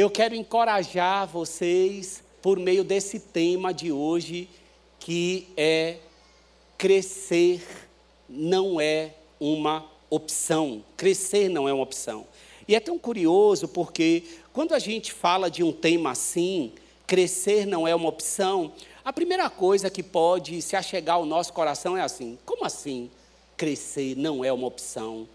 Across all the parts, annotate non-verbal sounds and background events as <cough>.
eu quero encorajar vocês por meio desse tema de hoje, que é crescer não é uma opção. Crescer não é uma opção. E é tão curioso porque quando a gente fala de um tema assim, crescer não é uma opção, a primeira coisa que pode se achegar ao nosso coração é assim: como assim crescer não é uma opção?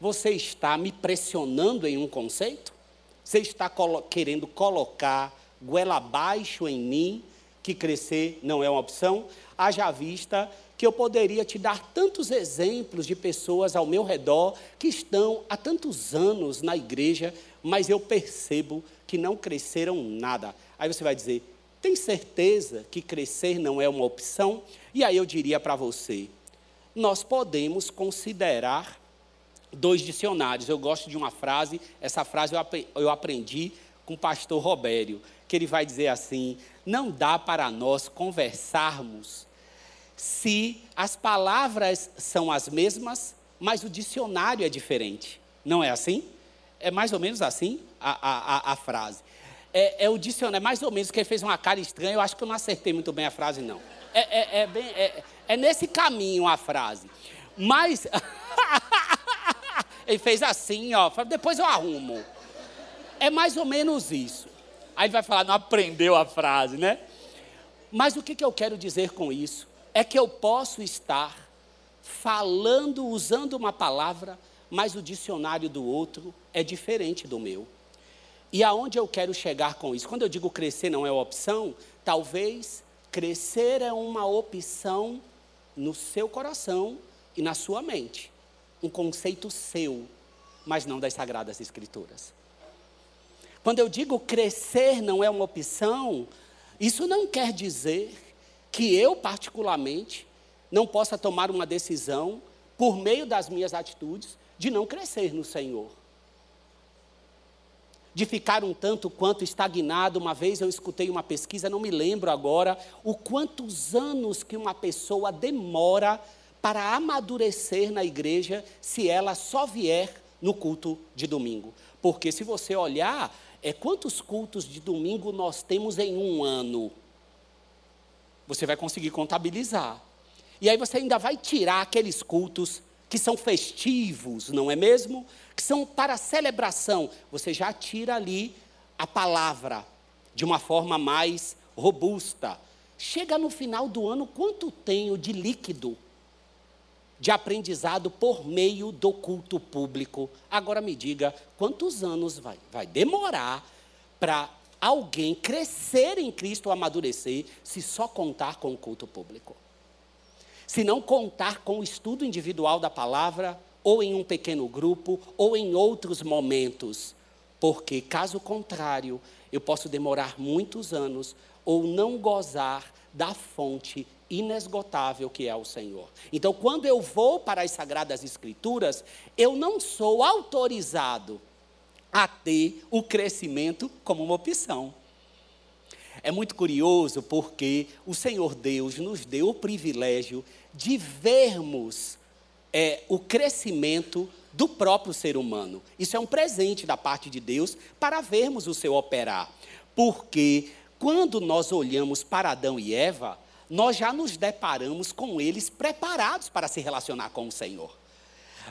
Você está me pressionando em um conceito? Você está colo querendo colocar goela abaixo em mim que crescer não é uma opção? Haja vista que eu poderia te dar tantos exemplos de pessoas ao meu redor que estão há tantos anos na igreja, mas eu percebo que não cresceram nada. Aí você vai dizer: tem certeza que crescer não é uma opção? E aí eu diria para você: nós podemos considerar dois dicionários. Eu gosto de uma frase, essa frase eu aprendi com o pastor Robério, que ele vai dizer assim: não dá para nós conversarmos se as palavras são as mesmas, mas o dicionário é diferente. Não é assim? É mais ou menos assim a, a, a frase. É, é, o dicionário, é mais ou menos, que ele fez uma cara estranha, eu acho que eu não acertei muito bem a frase, não. É, é, é bem, é, é nesse caminho a frase. Mas. <laughs> ele fez assim, ó. Depois eu arrumo. É mais ou menos isso. Aí ele vai falar, não aprendeu a frase, né? Mas o que, que eu quero dizer com isso? é que eu posso estar falando, usando uma palavra, mas o dicionário do outro é diferente do meu. E aonde eu quero chegar com isso? Quando eu digo crescer não é opção, talvez crescer é uma opção no seu coração e na sua mente. Um conceito seu, mas não das Sagradas Escrituras. Quando eu digo crescer não é uma opção, isso não quer dizer que eu, particularmente, não possa tomar uma decisão, por meio das minhas atitudes, de não crescer no Senhor. De ficar um tanto quanto estagnado. Uma vez eu escutei uma pesquisa, não me lembro agora, o quantos anos que uma pessoa demora para amadurecer na igreja se ela só vier no culto de domingo. Porque se você olhar, é quantos cultos de domingo nós temos em um ano? você vai conseguir contabilizar. E aí você ainda vai tirar aqueles cultos que são festivos, não é mesmo? Que são para celebração. Você já tira ali a palavra de uma forma mais robusta. Chega no final do ano, quanto tenho de líquido de aprendizado por meio do culto público? Agora me diga, quantos anos vai, vai demorar para alguém crescer em Cristo ou amadurecer se só contar com o culto público. Se não contar com o estudo individual da palavra, ou em um pequeno grupo, ou em outros momentos. Porque, caso contrário, eu posso demorar muitos anos ou não gozar da fonte inesgotável que é o Senhor. Então, quando eu vou para as Sagradas Escrituras, eu não sou autorizado a ter o crescimento como uma opção. É muito curioso porque o Senhor Deus nos deu o privilégio de vermos é, o crescimento do próprio ser humano. Isso é um presente da parte de Deus para vermos o seu operar. Porque quando nós olhamos para Adão e Eva, nós já nos deparamos com eles preparados para se relacionar com o Senhor.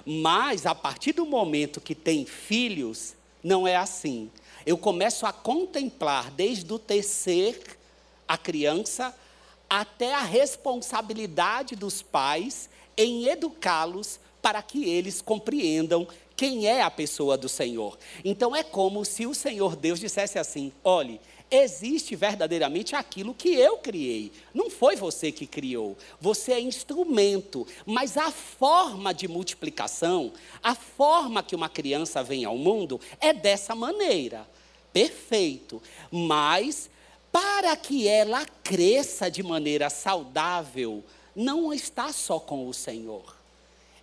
Mas a partir do momento que tem filhos, não é assim. Eu começo a contemplar desde o tecer a criança até a responsabilidade dos pais em educá-los para que eles compreendam quem é a pessoa do Senhor. Então é como se o Senhor Deus dissesse assim: olhe, existe verdadeiramente aquilo que eu criei. Não foi você que criou. Você é instrumento. Mas a forma de multiplicação, a forma que uma criança vem ao mundo, é dessa maneira. Perfeito. Mas, para que ela cresça de maneira saudável, não está só com o Senhor.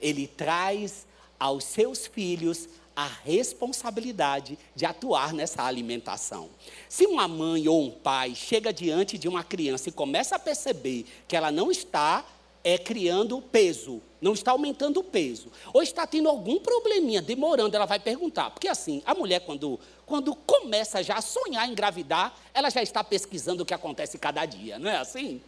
Ele traz aos seus filhos a responsabilidade de atuar nessa alimentação. Se uma mãe ou um pai chega diante de uma criança e começa a perceber que ela não está é, criando peso, não está aumentando o peso, ou está tendo algum probleminha, demorando, ela vai perguntar. Porque assim, a mulher, quando, quando começa já a sonhar em engravidar, ela já está pesquisando o que acontece cada dia, não é assim?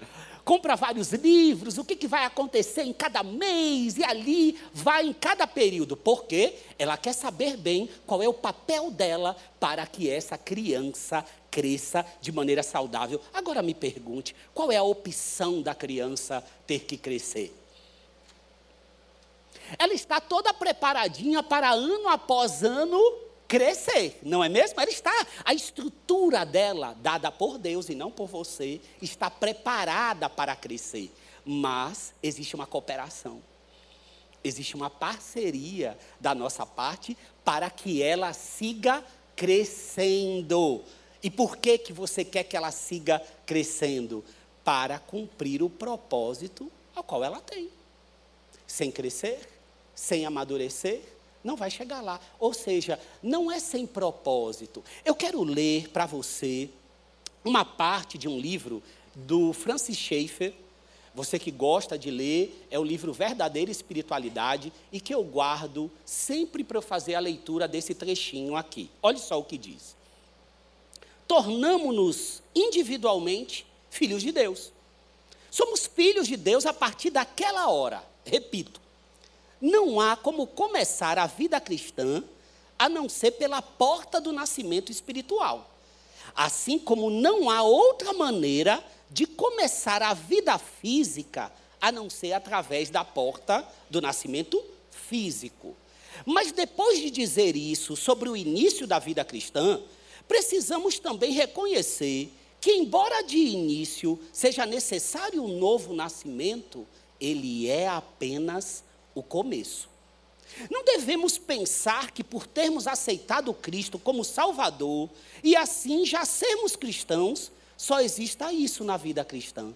Compra vários livros, o que, que vai acontecer em cada mês, e ali vai em cada período. Porque ela quer saber bem qual é o papel dela para que essa criança cresça de maneira saudável. Agora me pergunte, qual é a opção da criança ter que crescer? ela está toda preparadinha para ano após ano crescer, não é mesmo? Ela está, a estrutura dela, dada por Deus e não por você, está preparada para crescer. Mas existe uma cooperação, existe uma parceria da nossa parte para que ela siga crescendo. E por que, que você quer que ela siga crescendo? Para cumprir o propósito ao qual ela tem. Sem crescer, sem amadurecer, não vai chegar lá. Ou seja, não é sem propósito. Eu quero ler para você uma parte de um livro do Francis Schaeffer. Você que gosta de ler, é o livro Verdadeira Espiritualidade e que eu guardo sempre para eu fazer a leitura desse trechinho aqui. Olha só o que diz. Tornamos-nos individualmente filhos de Deus. Somos filhos de Deus a partir daquela hora. Repito, não há como começar a vida cristã a não ser pela porta do nascimento espiritual. Assim como não há outra maneira de começar a vida física a não ser através da porta do nascimento físico. Mas depois de dizer isso sobre o início da vida cristã, precisamos também reconhecer que, embora de início seja necessário um novo nascimento, ele é apenas o começo. Não devemos pensar que por termos aceitado Cristo como Salvador e assim já sermos cristãos, só exista isso na vida cristã.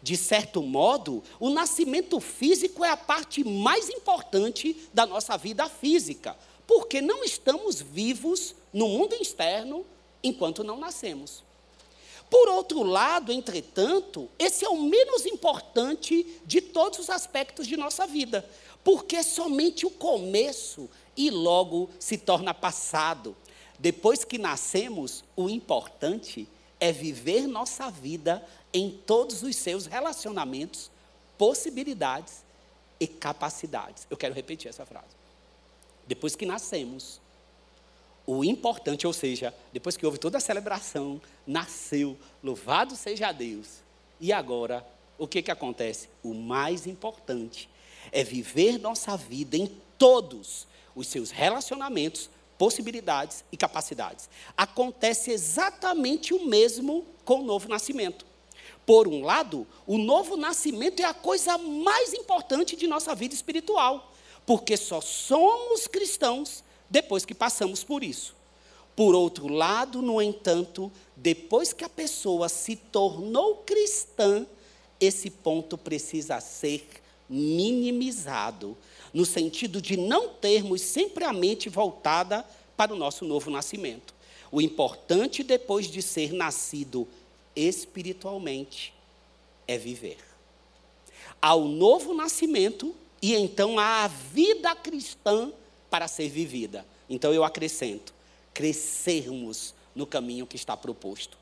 De certo modo, o nascimento físico é a parte mais importante da nossa vida física, porque não estamos vivos no mundo externo enquanto não nascemos. Por outro lado, entretanto, esse é o menos importante de todos os aspectos de nossa vida, porque somente o começo e logo se torna passado. Depois que nascemos, o importante é viver nossa vida em todos os seus relacionamentos, possibilidades e capacidades. Eu quero repetir essa frase. Depois que nascemos, o importante, ou seja, depois que houve toda a celebração, nasceu, louvado seja Deus. E agora, o que, que acontece? O mais importante é viver nossa vida em todos os seus relacionamentos, possibilidades e capacidades. Acontece exatamente o mesmo com o novo nascimento. Por um lado, o novo nascimento é a coisa mais importante de nossa vida espiritual, porque só somos cristãos depois que passamos por isso. Por outro lado, no entanto, depois que a pessoa se tornou cristã, esse ponto precisa ser minimizado, no sentido de não termos sempre a mente voltada para o nosso novo nascimento. O importante depois de ser nascido espiritualmente é viver. Ao novo nascimento e então à vida cristã para ser vivida. Então eu acrescento: crescermos no caminho que está proposto.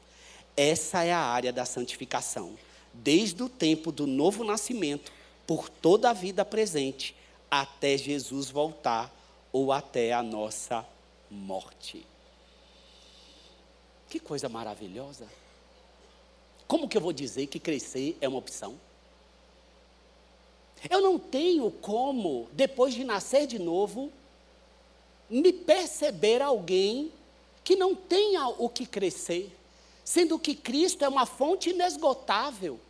Essa é a área da santificação. Desde o tempo do novo nascimento, por toda a vida presente, até Jesus voltar ou até a nossa morte. Que coisa maravilhosa. Como que eu vou dizer que crescer é uma opção? Eu não tenho como, depois de nascer de novo, me perceber alguém que não tenha o que crescer, sendo que Cristo é uma fonte inesgotável,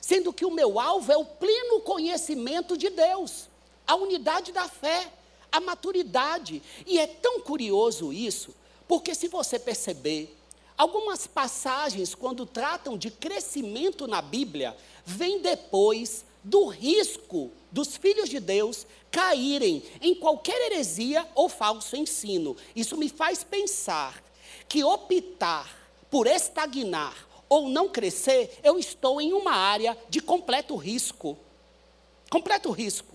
sendo que o meu alvo é o pleno conhecimento de Deus, a unidade da fé, a maturidade. E é tão curioso isso, porque se você perceber, algumas passagens, quando tratam de crescimento na Bíblia, vêm depois do risco dos filhos de Deus caírem em qualquer heresia ou falso ensino. Isso me faz pensar que optar por estagnar ou não crescer, eu estou em uma área de completo risco. Completo risco.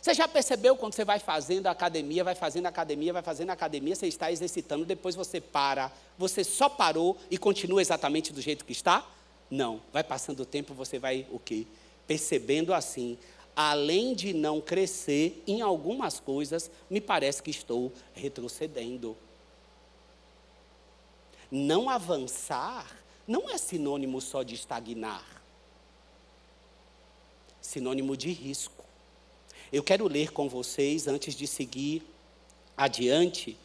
Você já percebeu quando você vai fazendo academia, vai fazendo academia, vai fazendo academia, você está exercitando, depois você para, você só parou e continua exatamente do jeito que está? Não. Vai passando o tempo, você vai o quê? Percebendo assim, além de não crescer em algumas coisas, me parece que estou retrocedendo. Não avançar não é sinônimo só de estagnar, sinônimo de risco. Eu quero ler com vocês, antes de seguir adiante,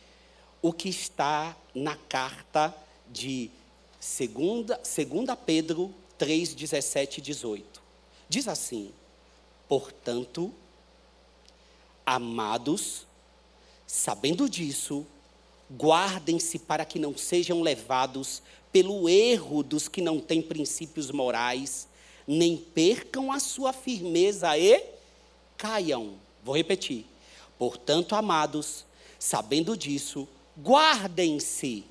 o que está na carta de 2 segunda Pedro 3, 17 e 18. Diz assim: Portanto, amados, sabendo disso, guardem-se para que não sejam levados pelo erro dos que não têm princípios morais, nem percam a sua firmeza e caiam. Vou repetir. Portanto, amados, sabendo disso, guardem-se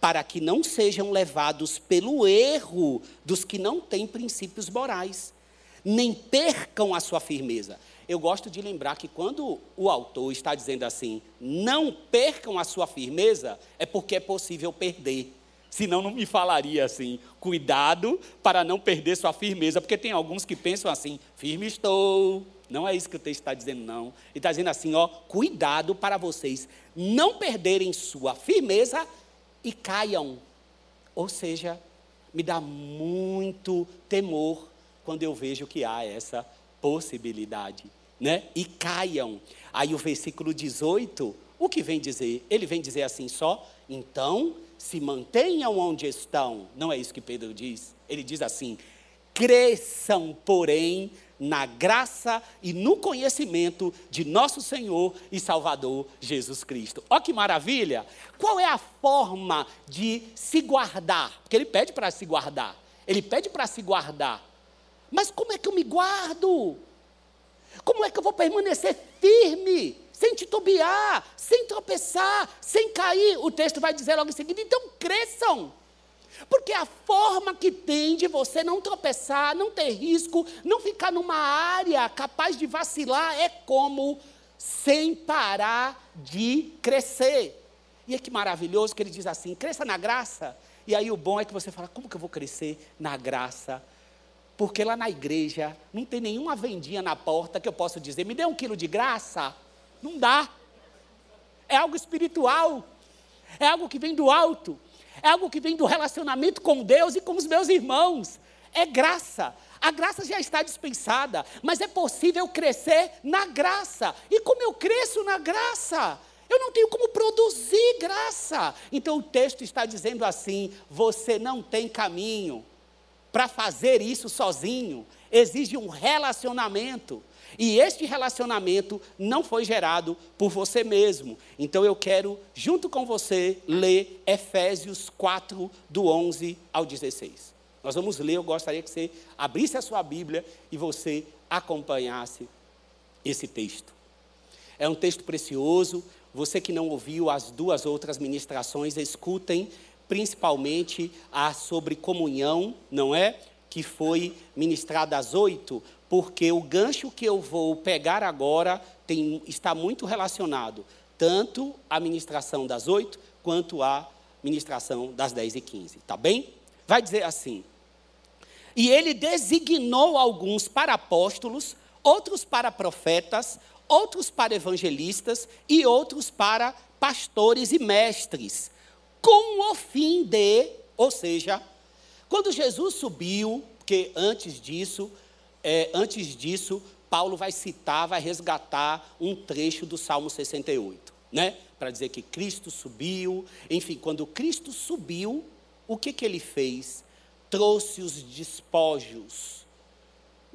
para que não sejam levados pelo erro dos que não têm princípios morais, nem percam a sua firmeza. Eu gosto de lembrar que quando o autor está dizendo assim, não percam a sua firmeza, é porque é possível perder. Senão não me falaria assim, cuidado para não perder sua firmeza, porque tem alguns que pensam assim, firme estou, não é isso que o texto está dizendo, não. Ele está dizendo assim, ó, cuidado para vocês não perderem sua firmeza e caiam. Ou seja, me dá muito temor quando eu vejo que há essa possibilidade, né? E caiam. Aí o versículo 18, o que vem dizer? Ele vem dizer assim só, então se mantenham onde estão. Não é isso que Pedro diz. Ele diz assim: cresçam, porém, na graça e no conhecimento de nosso Senhor e Salvador Jesus Cristo. Olha que maravilha! Qual é a forma de se guardar? Porque ele pede para se guardar. Ele pede para se guardar. Mas como é que eu me guardo? Como é que eu vou permanecer firme, sem titubear, sem tropeçar, sem cair? O texto vai dizer logo em seguida: então cresçam. Porque a forma que tem de você não tropeçar, não ter risco, não ficar numa área capaz de vacilar é como sem parar de crescer. E é que maravilhoso que ele diz assim: cresça na graça. E aí o bom é que você fala: como que eu vou crescer na graça? Porque lá na igreja não tem nenhuma vendinha na porta que eu possa dizer: me dê um quilo de graça. Não dá. É algo espiritual. É algo que vem do alto é algo que vem do relacionamento com Deus e com os meus irmãos. É graça. A graça já está dispensada, mas é possível crescer na graça. E como eu cresço na graça? Eu não tenho como produzir graça. Então o texto está dizendo assim: você não tem caminho para fazer isso sozinho. Exige um relacionamento. E este relacionamento não foi gerado por você mesmo. Então eu quero, junto com você, ler Efésios 4, do 11 ao 16. Nós vamos ler, eu gostaria que você abrisse a sua Bíblia e você acompanhasse esse texto. É um texto precioso. Você que não ouviu as duas outras ministrações, escutem principalmente a sobre comunhão, não é? Que foi ministrada às oito, porque o gancho que eu vou pegar agora tem, está muito relacionado tanto à ministração das oito quanto à ministração das dez e quinze, tá bem? Vai dizer assim: E ele designou alguns para apóstolos, outros para profetas, outros para evangelistas e outros para pastores e mestres, com o fim de, ou seja, quando Jesus subiu, porque antes disso é, antes disso, Paulo vai citar, vai resgatar um trecho do Salmo 68, né? Para dizer que Cristo subiu. Enfim, quando Cristo subiu, o que, que ele fez? Trouxe os despojos.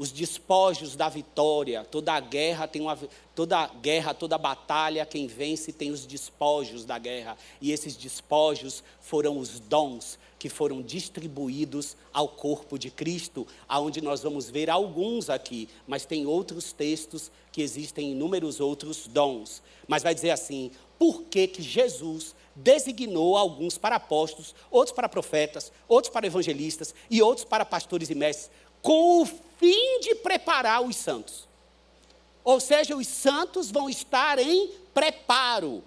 Os despojos da vitória. Toda guerra tem uma. Toda guerra, toda batalha, quem vence tem os despojos da guerra. E esses despojos foram os dons que foram distribuídos ao corpo de Cristo, aonde nós vamos ver alguns aqui, mas tem outros textos que existem inúmeros outros dons. Mas vai dizer assim: por que, que Jesus designou alguns para apóstolos, outros para profetas, outros para evangelistas e outros para pastores e mestres, com o fim de preparar os santos? Ou seja, os santos vão estar em preparo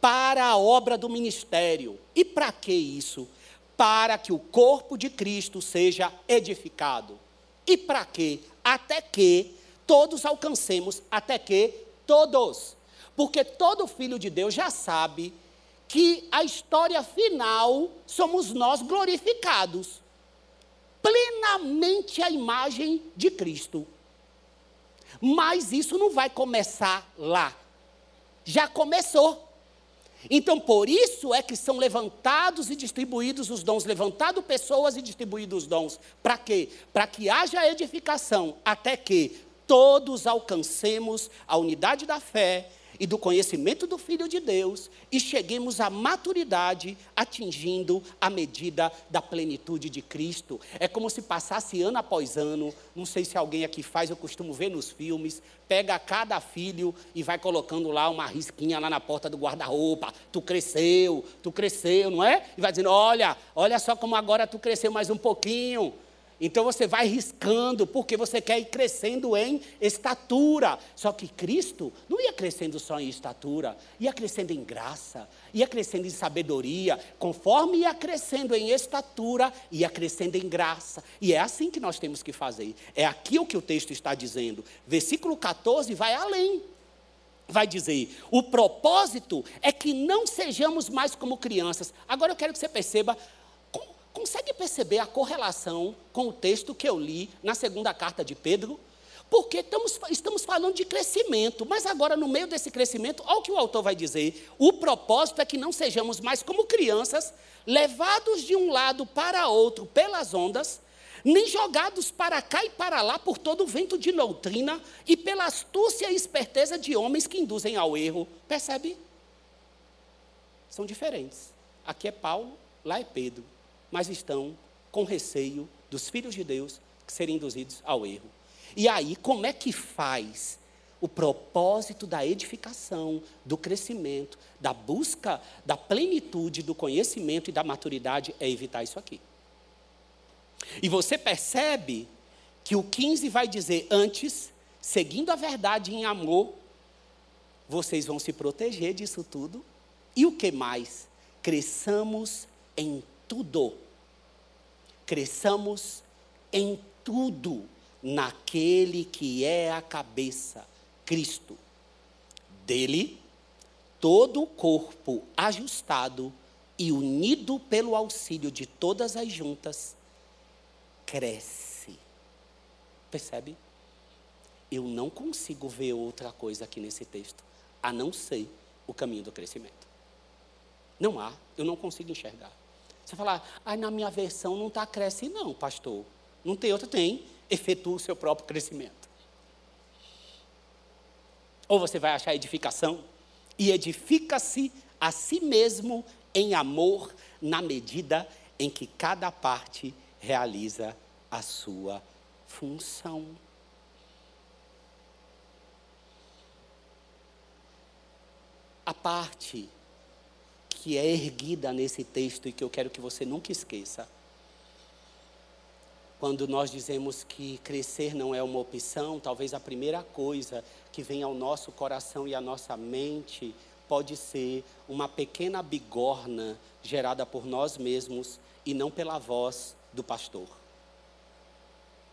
para a obra do ministério. E para que isso? Para que o corpo de Cristo seja edificado. E para quê? Até que todos alcancemos, até que todos. Porque todo filho de Deus já sabe que a história final somos nós glorificados plenamente a imagem de Cristo. Mas isso não vai começar lá. Já começou. Então, por isso é que são levantados e distribuídos os dons, levantado pessoas e distribuídos os dons. Para quê? Para que haja edificação, até que todos alcancemos a unidade da fé e do conhecimento do Filho de Deus e cheguemos à maturidade, atingindo a medida da plenitude de Cristo. É como se passasse ano após ano, não sei se alguém aqui faz, eu costumo ver nos filmes, pega cada filho e vai colocando lá uma risquinha lá na porta do guarda-roupa. Tu cresceu, tu cresceu, não é? E vai dizendo: olha, olha só como agora tu cresceu mais um pouquinho. Então você vai riscando, porque você quer ir crescendo em estatura. Só que Cristo não ia crescendo só em estatura, ia crescendo em graça, ia crescendo em sabedoria, conforme ia crescendo em estatura, ia crescendo em graça. E é assim que nós temos que fazer. É aqui o que o texto está dizendo. Versículo 14 vai além. Vai dizer: o propósito é que não sejamos mais como crianças. Agora eu quero que você perceba Consegue perceber a correlação com o texto que eu li na segunda carta de Pedro? Porque estamos, estamos falando de crescimento, mas agora, no meio desse crescimento, olha o que o autor vai dizer: o propósito é que não sejamos mais como crianças, levados de um lado para outro pelas ondas, nem jogados para cá e para lá por todo o vento de doutrina e pela astúcia e esperteza de homens que induzem ao erro. Percebe? São diferentes. Aqui é Paulo, lá é Pedro mas estão com receio dos filhos de Deus serem induzidos ao erro. E aí, como é que faz o propósito da edificação, do crescimento, da busca da plenitude, do conhecimento e da maturidade é evitar isso aqui. E você percebe que o 15 vai dizer: antes, seguindo a verdade em amor, vocês vão se proteger disso tudo. E o que mais? Cresçamos em tudo cresçamos em tudo naquele que é a cabeça, Cristo. Dele, todo o corpo ajustado e unido pelo auxílio de todas as juntas, cresce. Percebe? Eu não consigo ver outra coisa aqui nesse texto, a não ser o caminho do crescimento. Não há, eu não consigo enxergar. Você falar, ah, na minha versão não está cresce, não, pastor. Não tem outra, tem. Efetua o seu próprio crescimento. Ou você vai achar edificação e edifica-se a si mesmo em amor, na medida em que cada parte realiza a sua função. A parte que é erguida nesse texto e que eu quero que você nunca esqueça. Quando nós dizemos que crescer não é uma opção, talvez a primeira coisa que vem ao nosso coração e à nossa mente pode ser uma pequena bigorna gerada por nós mesmos e não pela voz do pastor.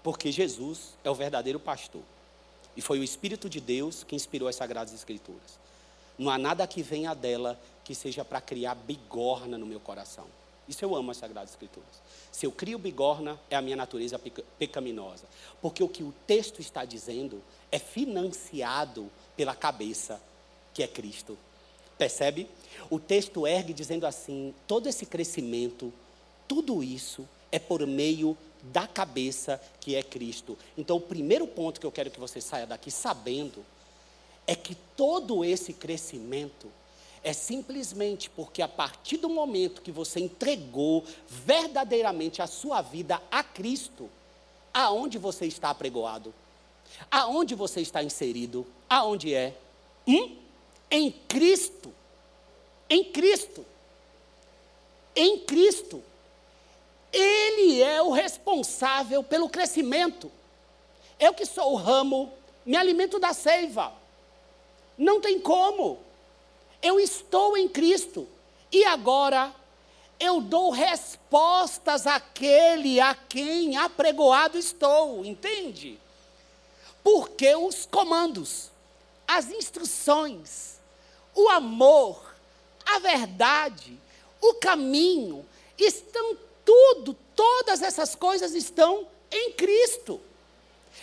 Porque Jesus é o verdadeiro pastor. E foi o Espírito de Deus que inspirou as Sagradas Escrituras. Não há nada que venha dela que seja para criar bigorna no meu coração. Isso eu amo as Sagradas Escrituras. Se eu crio bigorna, é a minha natureza pecaminosa. Porque o que o texto está dizendo é financiado pela cabeça, que é Cristo. Percebe? O texto ergue dizendo assim: todo esse crescimento, tudo isso é por meio da cabeça que é Cristo. Então, o primeiro ponto que eu quero que você saia daqui sabendo é que todo esse crescimento é simplesmente porque a partir do momento que você entregou verdadeiramente a sua vida a Cristo, aonde você está apregoado? Aonde você está inserido? Aonde é? Hum? Em Cristo. Em Cristo. Em Cristo. Ele é o responsável pelo crescimento. Eu que sou o ramo me alimento da seiva. Não tem como. Eu estou em Cristo. E agora eu dou respostas àquele a quem apregoado estou, entende? Porque os comandos, as instruções, o amor, a verdade, o caminho, estão tudo, todas essas coisas estão em Cristo.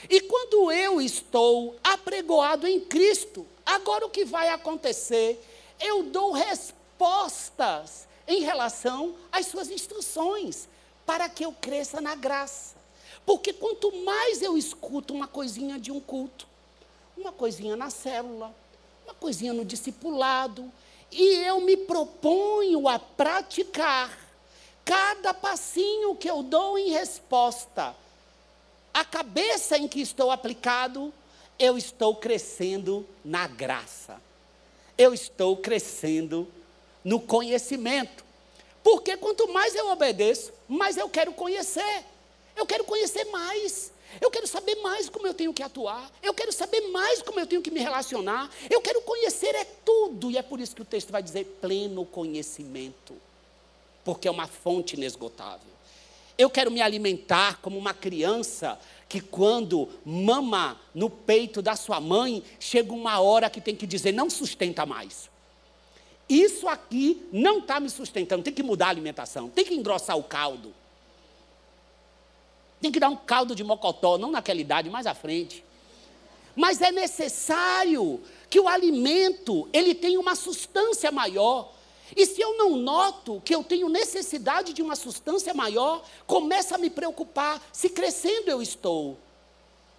E quando eu estou apregoado em Cristo, agora o que vai acontecer? Eu dou respostas em relação às suas instruções, para que eu cresça na graça. Porque quanto mais eu escuto uma coisinha de um culto, uma coisinha na célula, uma coisinha no discipulado, e eu me proponho a praticar cada passinho que eu dou em resposta, a cabeça em que estou aplicado, eu estou crescendo na graça. Eu estou crescendo no conhecimento. Porque quanto mais eu obedeço, mais eu quero conhecer. Eu quero conhecer mais. Eu quero saber mais como eu tenho que atuar. Eu quero saber mais como eu tenho que me relacionar. Eu quero conhecer é tudo. E é por isso que o texto vai dizer pleno conhecimento. Porque é uma fonte inesgotável. Eu quero me alimentar como uma criança que, quando mama no peito da sua mãe, chega uma hora que tem que dizer: não sustenta mais. Isso aqui não está me sustentando. Tem que mudar a alimentação. Tem que engrossar o caldo. Tem que dar um caldo de mocotó, não naquela idade, mais à frente. Mas é necessário que o alimento ele tenha uma substância maior. E se eu não noto que eu tenho necessidade de uma substância maior, começa a me preocupar se crescendo eu estou.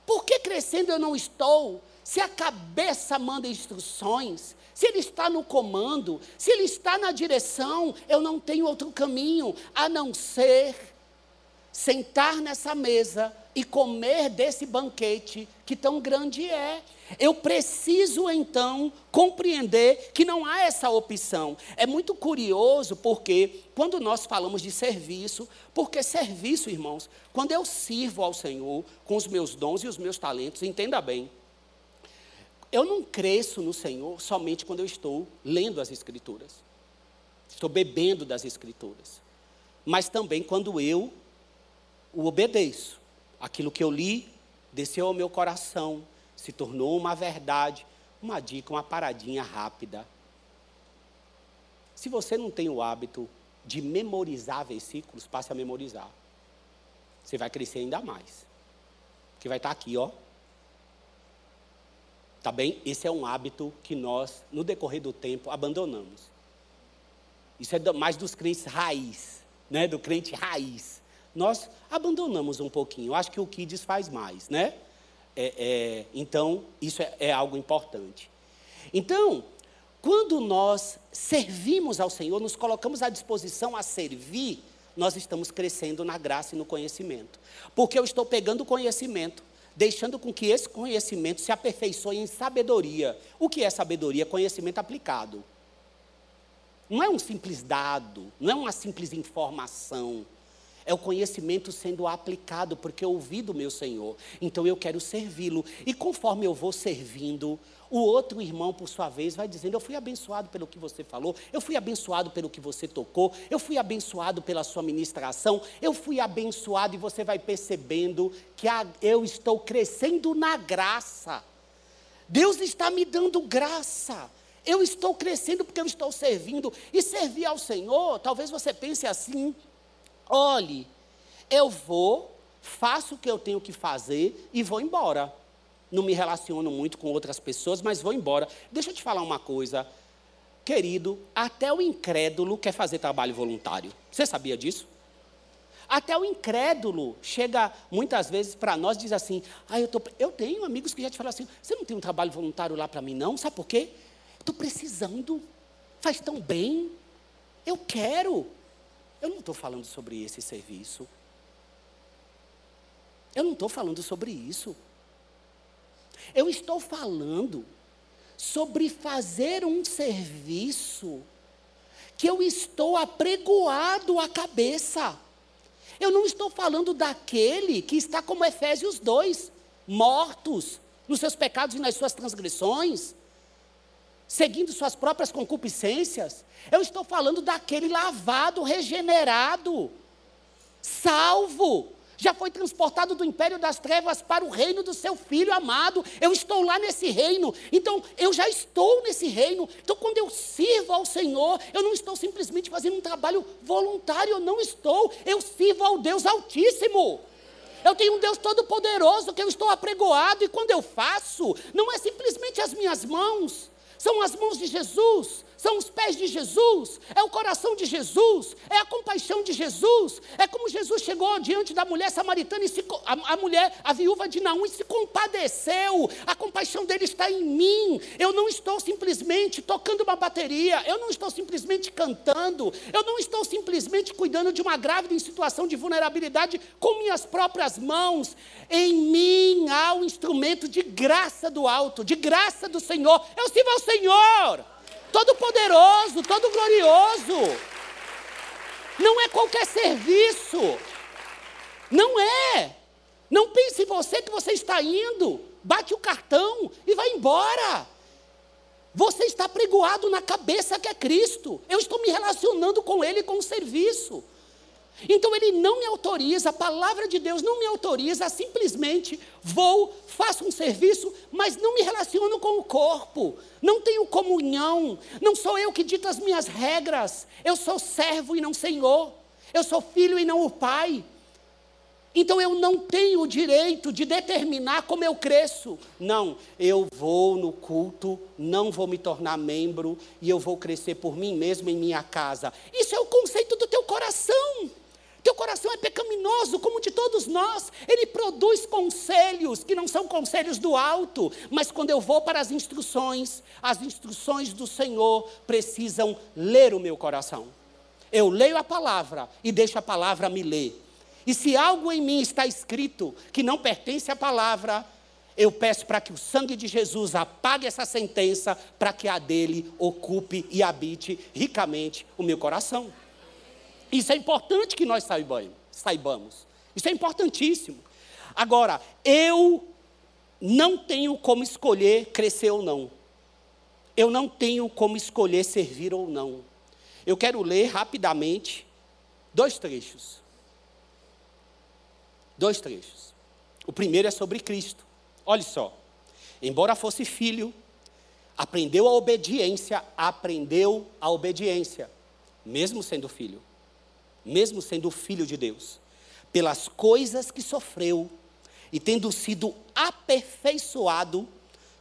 Por que crescendo eu não estou? Se a cabeça manda instruções, se Ele está no comando, se Ele está na direção, eu não tenho outro caminho a não ser sentar nessa mesa e comer desse banquete que tão grande é. Eu preciso então compreender que não há essa opção. É muito curioso porque quando nós falamos de serviço, porque serviço, irmãos, quando eu sirvo ao Senhor com os meus dons e os meus talentos, entenda bem, eu não cresço no Senhor somente quando eu estou lendo as Escrituras, estou bebendo das Escrituras, mas também quando eu o obedeço. Aquilo que eu li desceu ao meu coração, se tornou uma verdade, uma dica, uma paradinha rápida. Se você não tem o hábito de memorizar versículos, passe a memorizar. Você vai crescer ainda mais. Que vai estar aqui, ó, Tá bem? Esse é um hábito que nós, no decorrer do tempo, abandonamos. Isso é mais dos crentes raiz, né? Do crente raiz. Nós abandonamos um pouquinho. Eu acho que o Kids faz mais, né? É, é, então, isso é, é algo importante. Então, quando nós servimos ao Senhor, nos colocamos à disposição a servir, nós estamos crescendo na graça e no conhecimento. Porque eu estou pegando o conhecimento deixando com que esse conhecimento se aperfeiçoe em sabedoria. O que é sabedoria? Conhecimento aplicado. Não é um simples dado, não é uma simples informação. É o conhecimento sendo aplicado, porque eu ouvi do meu Senhor. Então eu quero servi-lo. E conforme eu vou servindo, o outro irmão, por sua vez, vai dizendo: Eu fui abençoado pelo que você falou, eu fui abençoado pelo que você tocou, eu fui abençoado pela sua ministração, eu fui abençoado, e você vai percebendo que eu estou crescendo na graça. Deus está me dando graça. Eu estou crescendo porque eu estou servindo. E servir ao Senhor, talvez você pense assim: olhe, eu vou, faço o que eu tenho que fazer e vou embora não me relaciono muito com outras pessoas, mas vou embora. Deixa eu te falar uma coisa, querido, até o incrédulo quer fazer trabalho voluntário. Você sabia disso? Até o incrédulo chega muitas vezes para nós e diz assim: ah, eu, tô, eu tenho amigos que já te falam assim: você não tem um trabalho voluntário lá para mim, não? Sabe por quê? Estou precisando, faz tão bem, eu quero. Eu não estou falando sobre esse serviço. Eu não estou falando sobre isso. Eu estou falando sobre fazer um serviço que eu estou apregoado à cabeça. Eu não estou falando daquele que está como Efésios 2, mortos nos seus pecados e nas suas transgressões, seguindo suas próprias concupiscências. Eu estou falando daquele lavado, regenerado, salvo, já foi transportado do império das trevas para o reino do seu filho amado. Eu estou lá nesse reino. Então, eu já estou nesse reino. Então, quando eu sirvo ao Senhor, eu não estou simplesmente fazendo um trabalho voluntário, eu não estou. Eu sirvo ao Deus Altíssimo. Eu tenho um Deus todo-poderoso que eu estou apregoado, e quando eu faço, não é simplesmente as minhas mãos, são as mãos de Jesus, são os pés de Jesus, é o coração de Jesus, é a compaixão de Jesus, é como Jesus chegou diante da mulher samaritana e se, a, a mulher, a viúva de Naum, e se compadeceu. A compaixão dele está em mim. Eu não estou simplesmente tocando uma bateria, eu não estou simplesmente cantando, eu não estou simplesmente cuidando de uma grávida em situação de vulnerabilidade com minhas próprias mãos. Em mim há um instrumento de graça do alto, de graça do Senhor. Eu sirvo ao Senhor todo poderoso, todo glorioso. Não é qualquer serviço. Não é. Não pense em você que você está indo, bate o cartão e vai embora. Você está pregoado na cabeça que é Cristo. Eu estou me relacionando com Ele com o serviço. Então ele não me autoriza, a palavra de Deus não me autoriza simplesmente vou, faço um serviço, mas não me relaciono com o corpo, não tenho comunhão, não sou eu que dito as minhas regras, eu sou servo e não senhor, eu sou filho e não o pai. Então eu não tenho o direito de determinar como eu cresço. Não, eu vou no culto, não vou me tornar membro e eu vou crescer por mim mesmo em minha casa. Isso é o conceito do teu coração. Teu coração é pecaminoso, como de todos nós. Ele produz conselhos que não são conselhos do alto, mas quando eu vou para as instruções, as instruções do Senhor precisam ler o meu coração. Eu leio a palavra e deixo a palavra me ler. E se algo em mim está escrito que não pertence à palavra, eu peço para que o sangue de Jesus apague essa sentença, para que a dele ocupe e habite ricamente o meu coração. Isso é importante que nós saibamos. Isso é importantíssimo. Agora, eu não tenho como escolher crescer ou não. Eu não tenho como escolher servir ou não. Eu quero ler rapidamente dois trechos. Dois trechos. O primeiro é sobre Cristo. Olhe só. Embora fosse filho, aprendeu a obediência, aprendeu a obediência, mesmo sendo filho mesmo sendo filho de Deus, pelas coisas que sofreu e tendo sido aperfeiçoado,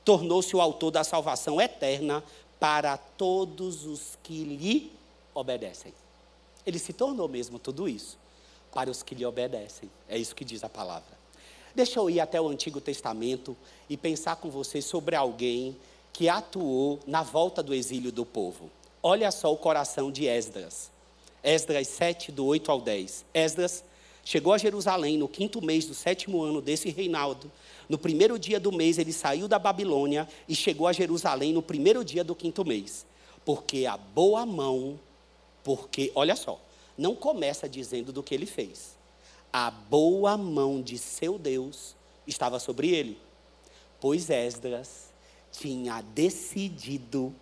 tornou-se o autor da salvação eterna para todos os que lhe obedecem. Ele se tornou mesmo tudo isso para os que lhe obedecem. É isso que diz a palavra. Deixa eu ir até o Antigo Testamento e pensar com você sobre alguém que atuou na volta do exílio do povo. Olha só o coração de Esdras. Esdras 7, do 8 ao 10. Esdras chegou a Jerusalém no quinto mês do sétimo ano desse reinado. No primeiro dia do mês, ele saiu da Babilônia e chegou a Jerusalém no primeiro dia do quinto mês. Porque a boa mão, porque, olha só, não começa dizendo do que ele fez. A boa mão de seu Deus estava sobre ele. Pois Esdras tinha decidido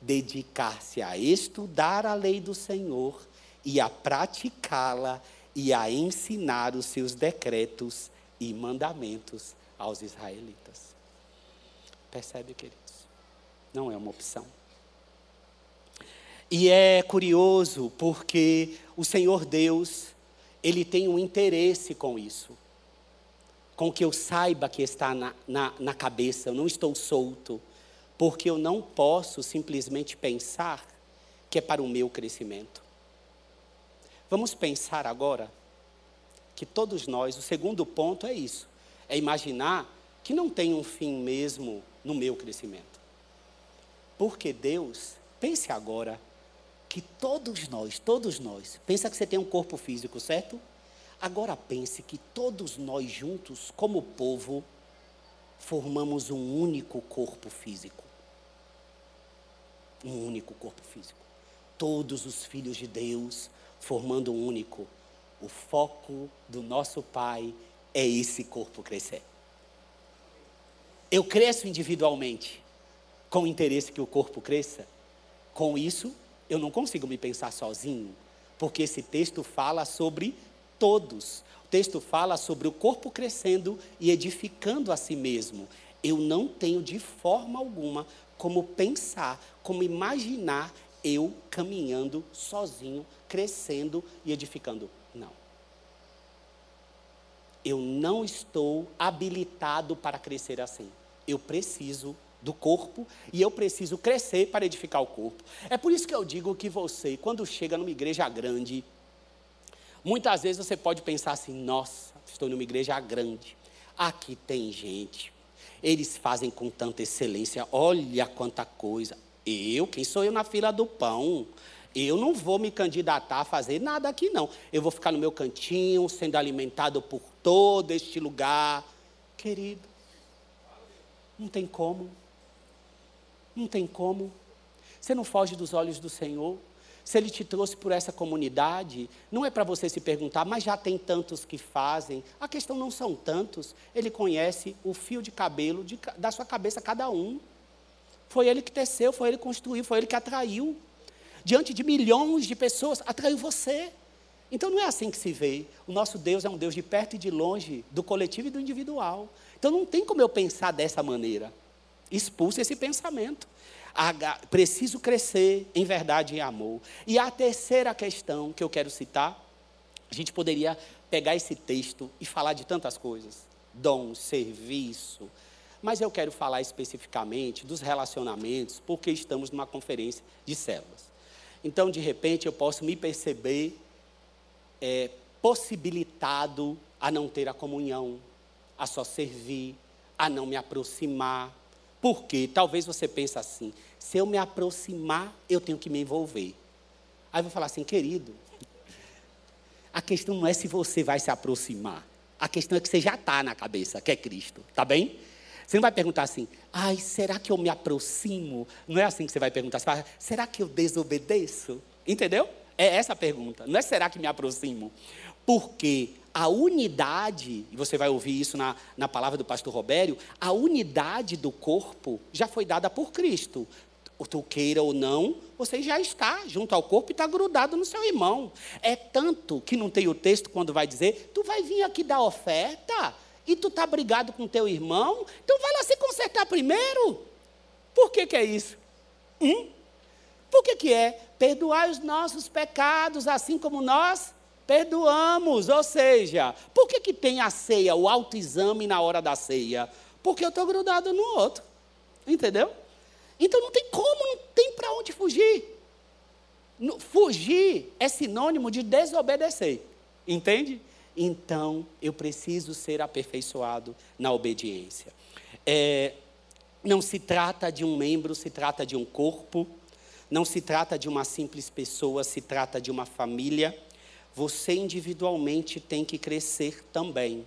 dedicar-se a estudar a lei do Senhor e a praticá-la e a ensinar os seus decretos e mandamentos aos israelitas. Percebe, queridos? Não é uma opção. E é curioso porque o Senhor Deus, Ele tem um interesse com isso. Com que eu saiba que está na, na, na cabeça, eu não estou solto. Porque eu não posso simplesmente pensar que é para o meu crescimento. Vamos pensar agora que todos nós, o segundo ponto é isso: é imaginar que não tem um fim mesmo no meu crescimento. Porque Deus, pense agora que todos nós, todos nós, pensa que você tem um corpo físico, certo? Agora pense que todos nós juntos, como povo, formamos um único corpo físico. Um único corpo físico. Todos os filhos de Deus formando um único. O foco do nosso Pai é esse corpo crescer. Eu cresço individualmente com o interesse que o corpo cresça. Com isso, eu não consigo me pensar sozinho, porque esse texto fala sobre todos. O texto fala sobre o corpo crescendo e edificando a si mesmo. Eu não tenho de forma alguma como pensar, como imaginar eu caminhando sozinho, crescendo e edificando. Não. Eu não estou habilitado para crescer assim. Eu preciso do corpo e eu preciso crescer para edificar o corpo. É por isso que eu digo que você, quando chega numa igreja grande, muitas vezes você pode pensar assim: nossa, estou numa igreja grande, aqui tem gente, eles fazem com tanta excelência, olha quanta coisa. Eu, quem sou eu na fila do pão? Eu não vou me candidatar a fazer nada aqui, não. Eu vou ficar no meu cantinho, sendo alimentado por todo este lugar. Querido, não tem como. Não tem como. Você não foge dos olhos do Senhor. Se Ele te trouxe por essa comunidade, não é para você se perguntar, mas já tem tantos que fazem. A questão não são tantos. Ele conhece o fio de cabelo de, da sua cabeça, cada um. Foi Ele que teceu, foi Ele que construiu, foi Ele que atraiu. Diante de milhões de pessoas, atraiu você. Então não é assim que se vê. O nosso Deus é um Deus de perto e de longe, do coletivo e do individual. Então não tem como eu pensar dessa maneira. Expulse esse pensamento preciso crescer em verdade e amor. E a terceira questão que eu quero citar, a gente poderia pegar esse texto e falar de tantas coisas: dom, serviço. Mas eu quero falar especificamente dos relacionamentos, porque estamos numa conferência de células. Então, de repente, eu posso me perceber é, possibilitado a não ter a comunhão, a só servir, a não me aproximar, por quê? Talvez você pense assim: se eu me aproximar, eu tenho que me envolver. Aí eu vou falar assim, querido, a questão não é se você vai se aproximar. A questão é que você já está na cabeça, que é Cristo, tá bem? Você não vai perguntar assim, ai, será que eu me aproximo? Não é assim que você vai perguntar. Você será que eu desobedeço? Entendeu? É essa a pergunta. Não é será que me aproximo? Porque a unidade, e você vai ouvir isso na, na palavra do pastor Robério, a unidade do corpo já foi dada por Cristo. Tu queira ou não, você já está junto ao corpo e está grudado no seu irmão. É tanto que não tem o texto quando vai dizer, tu vai vir aqui dar oferta e tu está brigado com teu irmão, então vai lá se consertar primeiro. Por que, que é isso? Hum? Por que, que é? Perdoar os nossos pecados, assim como nós Perdoamos, ou seja, por que, que tem a ceia, o autoexame na hora da ceia? Porque eu estou grudado no outro. Entendeu? Então não tem como, não tem para onde fugir. Fugir é sinônimo de desobedecer. Entende? Então eu preciso ser aperfeiçoado na obediência. É, não se trata de um membro, se trata de um corpo. Não se trata de uma simples pessoa, se trata de uma família. Você individualmente tem que crescer também,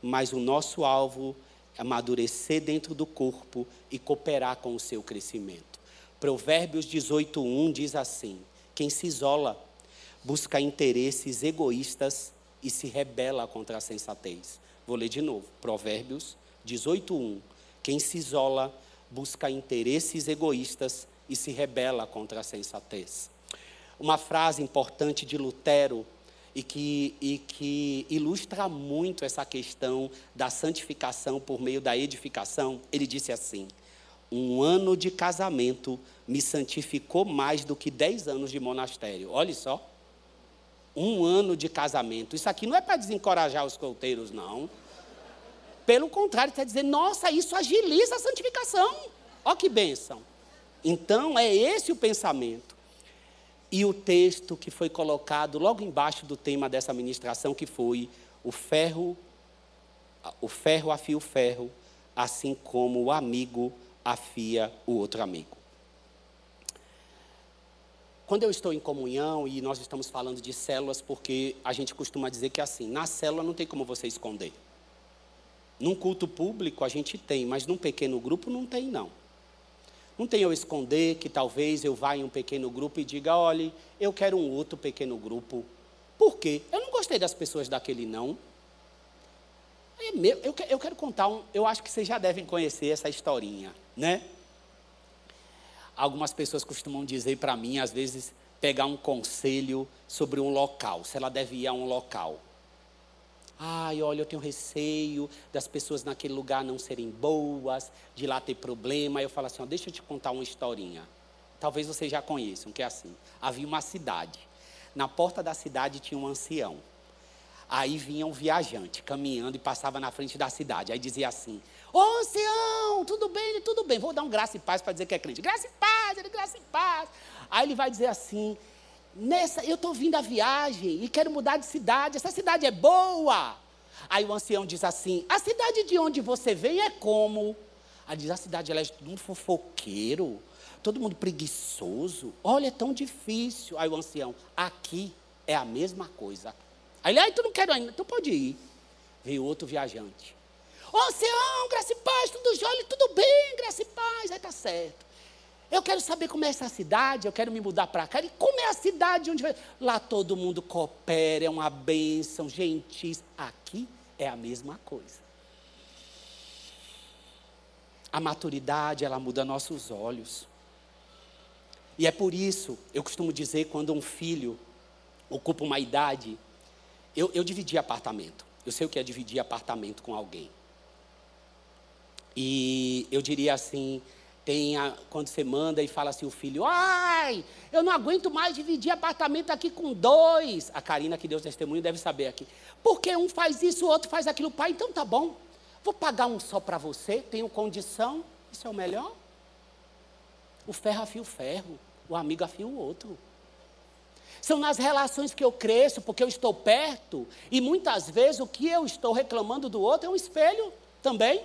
mas o nosso alvo é amadurecer dentro do corpo e cooperar com o seu crescimento. Provérbios 18:1 diz assim: Quem se isola busca interesses egoístas e se rebela contra a sensatez. Vou ler de novo. Provérbios 18:1. Quem se isola busca interesses egoístas e se rebela contra a sensatez. Uma frase importante de Lutero e que, e que ilustra muito essa questão da santificação por meio da edificação. Ele disse assim: Um ano de casamento me santificou mais do que dez anos de monastério. Olha só. Um ano de casamento. Isso aqui não é para desencorajar os solteiros, não. Pelo contrário, está dizendo, nossa, isso agiliza a santificação. Olha que bênção. Então, é esse o pensamento e o texto que foi colocado logo embaixo do tema dessa ministração, que foi o ferro, o ferro afia o ferro, assim como o amigo afia o outro amigo. Quando eu estou em comunhão e nós estamos falando de células, porque a gente costuma dizer que é assim, na célula não tem como você esconder. Num culto público a gente tem, mas num pequeno grupo não tem não. Não tem eu esconder que talvez eu vá em um pequeno grupo e diga: olhe, eu quero um outro pequeno grupo. Por quê? Eu não gostei das pessoas daquele não. É meu, eu, eu quero contar um, eu acho que vocês já devem conhecer essa historinha, né? Algumas pessoas costumam dizer para mim, às vezes, pegar um conselho sobre um local, se ela deve ir a um local. Ai, olha, eu tenho receio das pessoas naquele lugar não serem boas, de lá ter problema. Eu falo assim: ó, deixa eu te contar uma historinha. Talvez vocês já conheçam, que é assim: havia uma cidade. Na porta da cidade tinha um ancião. Aí vinha um viajante caminhando e passava na frente da cidade. Aí dizia assim: Ô ancião, tudo bem? Tudo bem. Vou dar um graça e paz para dizer que é crente. Graça e paz, ele graça e paz. Aí ele vai dizer assim: Nessa, eu estou vindo a viagem e quero mudar de cidade. Essa cidade é boa. Aí o ancião diz assim: A cidade de onde você vem é como? Aí diz: A cidade ela é todo mundo fofoqueiro, todo mundo preguiçoso. Olha, é tão difícil. Aí o ancião: Aqui é a mesma coisa. Aí ele: Ai, tu não quer ainda, tu pode ir. Veio outro viajante. Ancião, graça e paz, tudo jóia, tudo bem, graça e paz. Aí tá certo. Eu quero saber como é essa cidade, eu quero me mudar para cá. E como é a cidade onde? Lá todo mundo coopera, é uma bênção, gentis. Aqui é a mesma coisa. A maturidade, ela muda nossos olhos. E é por isso, eu costumo dizer, quando um filho ocupa uma idade, eu, eu dividi apartamento. Eu sei o que é dividir apartamento com alguém. E eu diria assim, tem a, quando você manda e fala assim, o filho, ai, eu não aguento mais dividir apartamento aqui com dois. A Karina, que deu testemunho, deve saber aqui. Porque um faz isso, o outro faz aquilo. Pai, então tá bom. Vou pagar um só para você, tenho condição. Isso é o melhor? O ferro afia o ferro, o amigo afia o outro. São nas relações que eu cresço, porque eu estou perto, e muitas vezes o que eu estou reclamando do outro é um espelho também.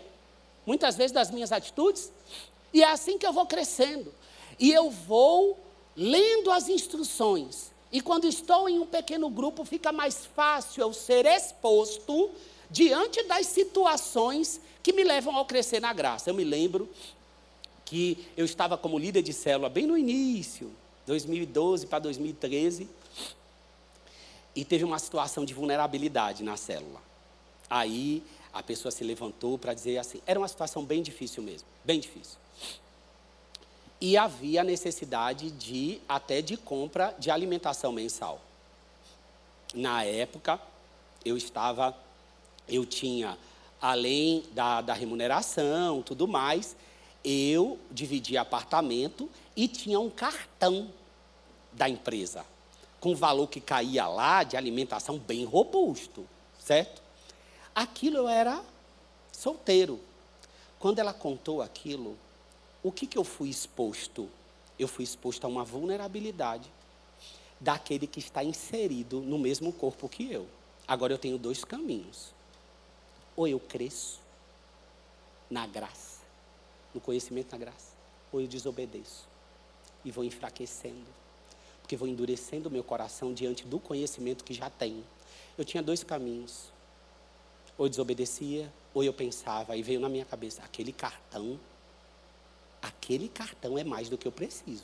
Muitas vezes das minhas atitudes. E é assim que eu vou crescendo. E eu vou lendo as instruções. E quando estou em um pequeno grupo, fica mais fácil eu ser exposto diante das situações que me levam ao crescer na graça. Eu me lembro que eu estava como líder de célula bem no início, 2012 para 2013, e teve uma situação de vulnerabilidade na célula. Aí a pessoa se levantou para dizer assim: era uma situação bem difícil mesmo, bem difícil. E havia necessidade de até de compra de alimentação mensal. Na época, eu estava, eu tinha, além da, da remuneração, tudo mais, eu dividia apartamento e tinha um cartão da empresa, com valor que caía lá de alimentação bem robusto, certo? Aquilo eu era solteiro. Quando ela contou aquilo, o que, que eu fui exposto? Eu fui exposto a uma vulnerabilidade daquele que está inserido no mesmo corpo que eu. Agora eu tenho dois caminhos. Ou eu cresço na graça, no conhecimento da graça, ou eu desobedeço e vou enfraquecendo, porque vou endurecendo o meu coração diante do conhecimento que já tenho. Eu tinha dois caminhos. Ou desobedecia, ou eu pensava, e veio na minha cabeça, aquele cartão aquele cartão é mais do que eu preciso.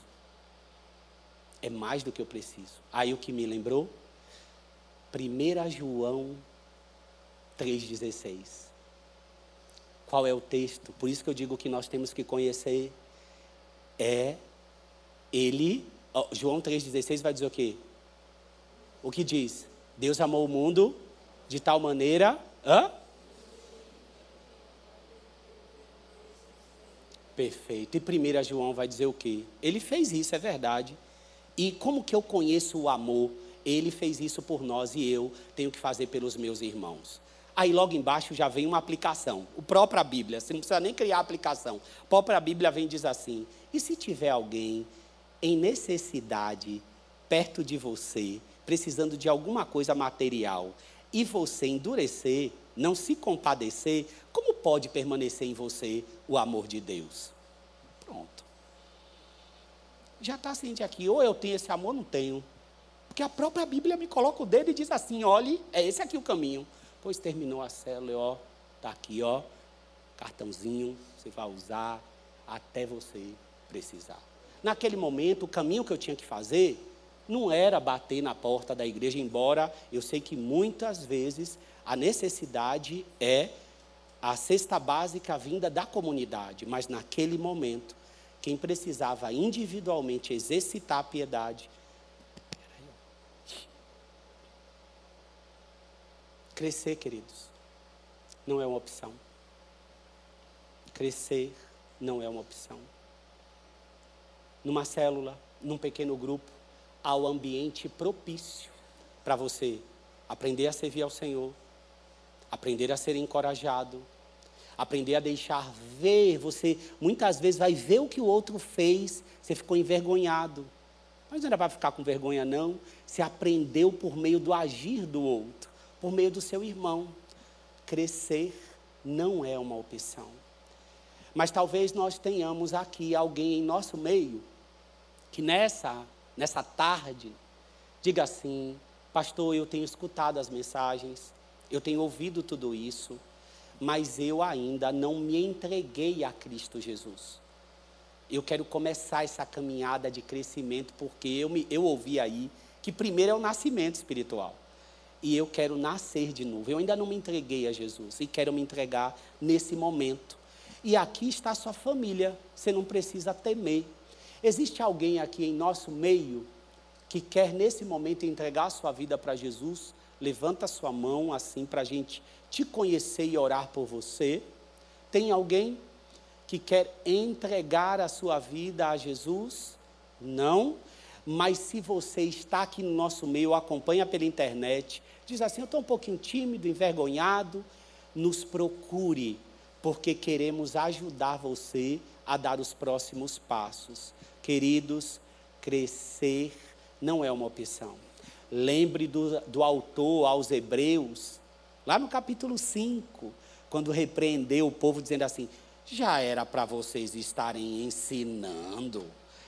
É mais do que eu preciso. Aí o que me lembrou? 1 João 3,16. Qual é o texto? Por isso que eu digo que nós temos que conhecer. É ele. Oh, João 3,16 vai dizer o quê? O que diz? Deus amou o mundo de tal maneira. Hã? Perfeito. E 1 João vai dizer o quê? Ele fez isso, é verdade. E como que eu conheço o amor? Ele fez isso por nós e eu tenho que fazer pelos meus irmãos. Aí logo embaixo já vem uma aplicação. O própria Bíblia, você não precisa nem criar aplicação. A própria Bíblia vem e diz assim: e se tiver alguém em necessidade perto de você, precisando de alguma coisa material, e você endurecer, não se compadecer, como pode permanecer em você o amor de Deus? Pronto. Já está ciente aqui, ou eu tenho esse amor, ou não tenho. Porque a própria Bíblia me coloca o dedo e diz assim: olhe, é esse aqui o caminho. Pois terminou a célula, ó, está aqui, ó, cartãozinho, você vai usar até você precisar. Naquele momento, o caminho que eu tinha que fazer não era bater na porta da igreja, embora eu sei que muitas vezes a necessidade é a cesta básica vinda da comunidade, mas naquele momento, quem precisava individualmente exercitar a piedade. Crescer, queridos, não é uma opção. Crescer não é uma opção. Numa célula, num pequeno grupo, há o ambiente propício para você aprender a servir ao Senhor, aprender a ser encorajado, aprender a deixar ver. Você muitas vezes vai ver o que o outro fez, você ficou envergonhado. Mas não era para ficar com vergonha, não. Você aprendeu por meio do agir do outro, por meio do seu irmão. Crescer não é uma opção. Mas talvez nós tenhamos aqui alguém em nosso meio que nessa, nessa tarde diga assim: Pastor, eu tenho escutado as mensagens, eu tenho ouvido tudo isso, mas eu ainda não me entreguei a Cristo Jesus. Eu quero começar essa caminhada de crescimento, porque eu, me, eu ouvi aí que primeiro é o nascimento espiritual. E eu quero nascer de novo. Eu ainda não me entreguei a Jesus e quero me entregar nesse momento. E aqui está a sua família, você não precisa temer. Existe alguém aqui em nosso meio que quer nesse momento entregar a sua vida para Jesus? Levanta a sua mão assim para a gente te conhecer e orar por você. Tem alguém que quer entregar a sua vida a Jesus? Não. Mas se você está aqui no nosso meio, acompanha pela internet, diz assim: Eu estou um pouquinho tímido, envergonhado, nos procure porque queremos ajudar você a dar os próximos passos. Queridos, crescer não é uma opção. Lembre do, do autor aos Hebreus, lá no capítulo 5, quando repreendeu o povo, dizendo assim: já era para vocês estarem ensinando.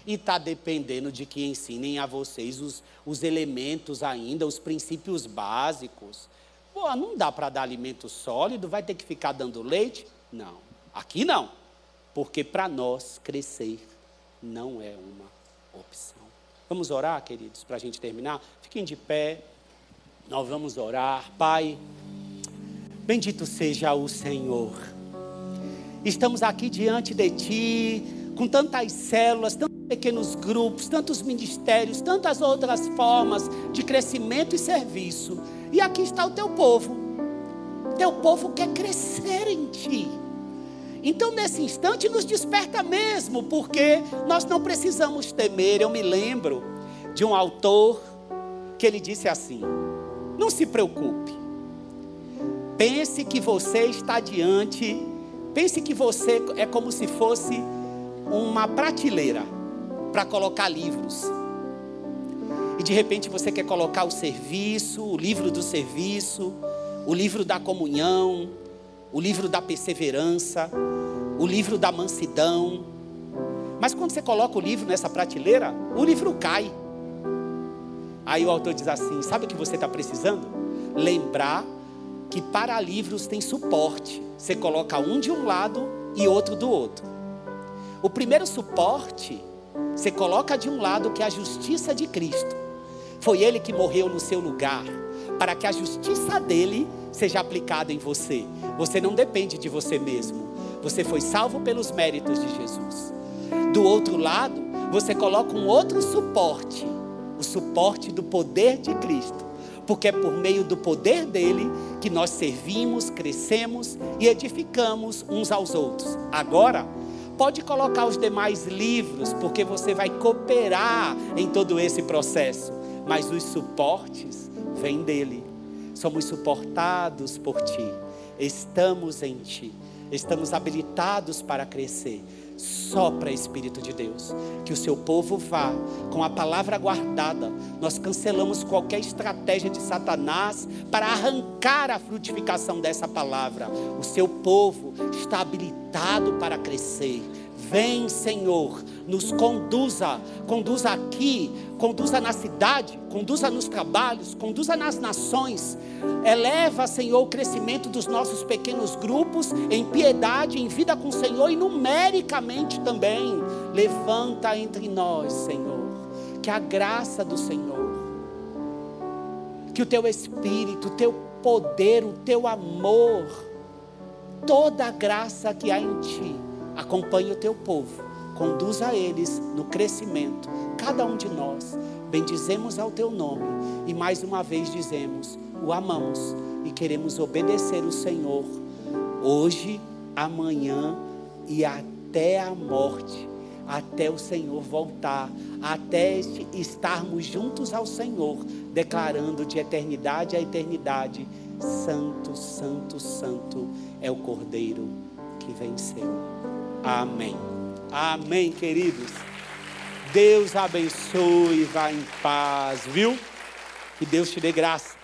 E está dependendo de que ensinem a vocês os, os elementos ainda, os princípios básicos. Pô, não dá para dar alimento sólido, vai ter que ficar dando leite. Não. Aqui não. Porque para nós crescer não é uma opção. Vamos orar, queridos, para a gente terminar? Fiquem de pé. Nós vamos orar. Pai, bendito seja o Senhor. Estamos aqui diante de Ti, com tantas células, tantos pequenos grupos, tantos ministérios, tantas outras formas de crescimento e serviço. E aqui está o Teu povo. Teu povo quer crescer em Ti. Então, nesse instante, nos desperta mesmo, porque nós não precisamos temer. Eu me lembro de um autor que ele disse assim: Não se preocupe, pense que você está diante, pense que você é como se fosse uma prateleira para colocar livros. E de repente você quer colocar o serviço, o livro do serviço, o livro da comunhão, o livro da perseverança, o livro da mansidão. Mas quando você coloca o livro nessa prateleira, o livro cai. Aí o autor diz assim: sabe o que você está precisando? Lembrar que para livros tem suporte. Você coloca um de um lado e outro do outro. O primeiro suporte, você coloca de um lado que é a justiça de Cristo. Foi Ele que morreu no seu lugar, para que a justiça dele seja aplicada em você. Você não depende de você mesmo. Você foi salvo pelos méritos de Jesus. Do outro lado, você coloca um outro suporte, o suporte do poder de Cristo. Porque é por meio do poder dele que nós servimos, crescemos e edificamos uns aos outros. Agora, pode colocar os demais livros, porque você vai cooperar em todo esse processo. Mas os suportes vêm dele. Somos suportados por ti. Estamos em ti estamos habilitados para crescer. Sopra, Espírito de Deus, que o seu povo vá com a palavra guardada. Nós cancelamos qualquer estratégia de Satanás para arrancar a frutificação dessa palavra. O seu povo está habilitado para crescer. Vem, Senhor, nos conduza, conduza aqui, conduza na cidade, conduza nos trabalhos, conduza nas nações. Eleva, Senhor, o crescimento dos nossos pequenos grupos em piedade, em vida com o Senhor e numericamente também. Levanta entre nós, Senhor, que a graça do Senhor, que o teu espírito, o teu poder, o teu amor toda a graça que há em ti acompanhe o teu povo, conduza eles no crescimento, cada um de nós. Bendizemos ao teu nome e mais uma vez dizemos: o amamos e queremos obedecer o Senhor hoje, amanhã e até a morte, até o Senhor voltar, até estarmos juntos ao Senhor, declarando de eternidade a eternidade: Santo, Santo, Santo é o Cordeiro que venceu. Amém. Amém, queridos. Deus abençoe, vá em paz, viu? Que Deus te dê graça.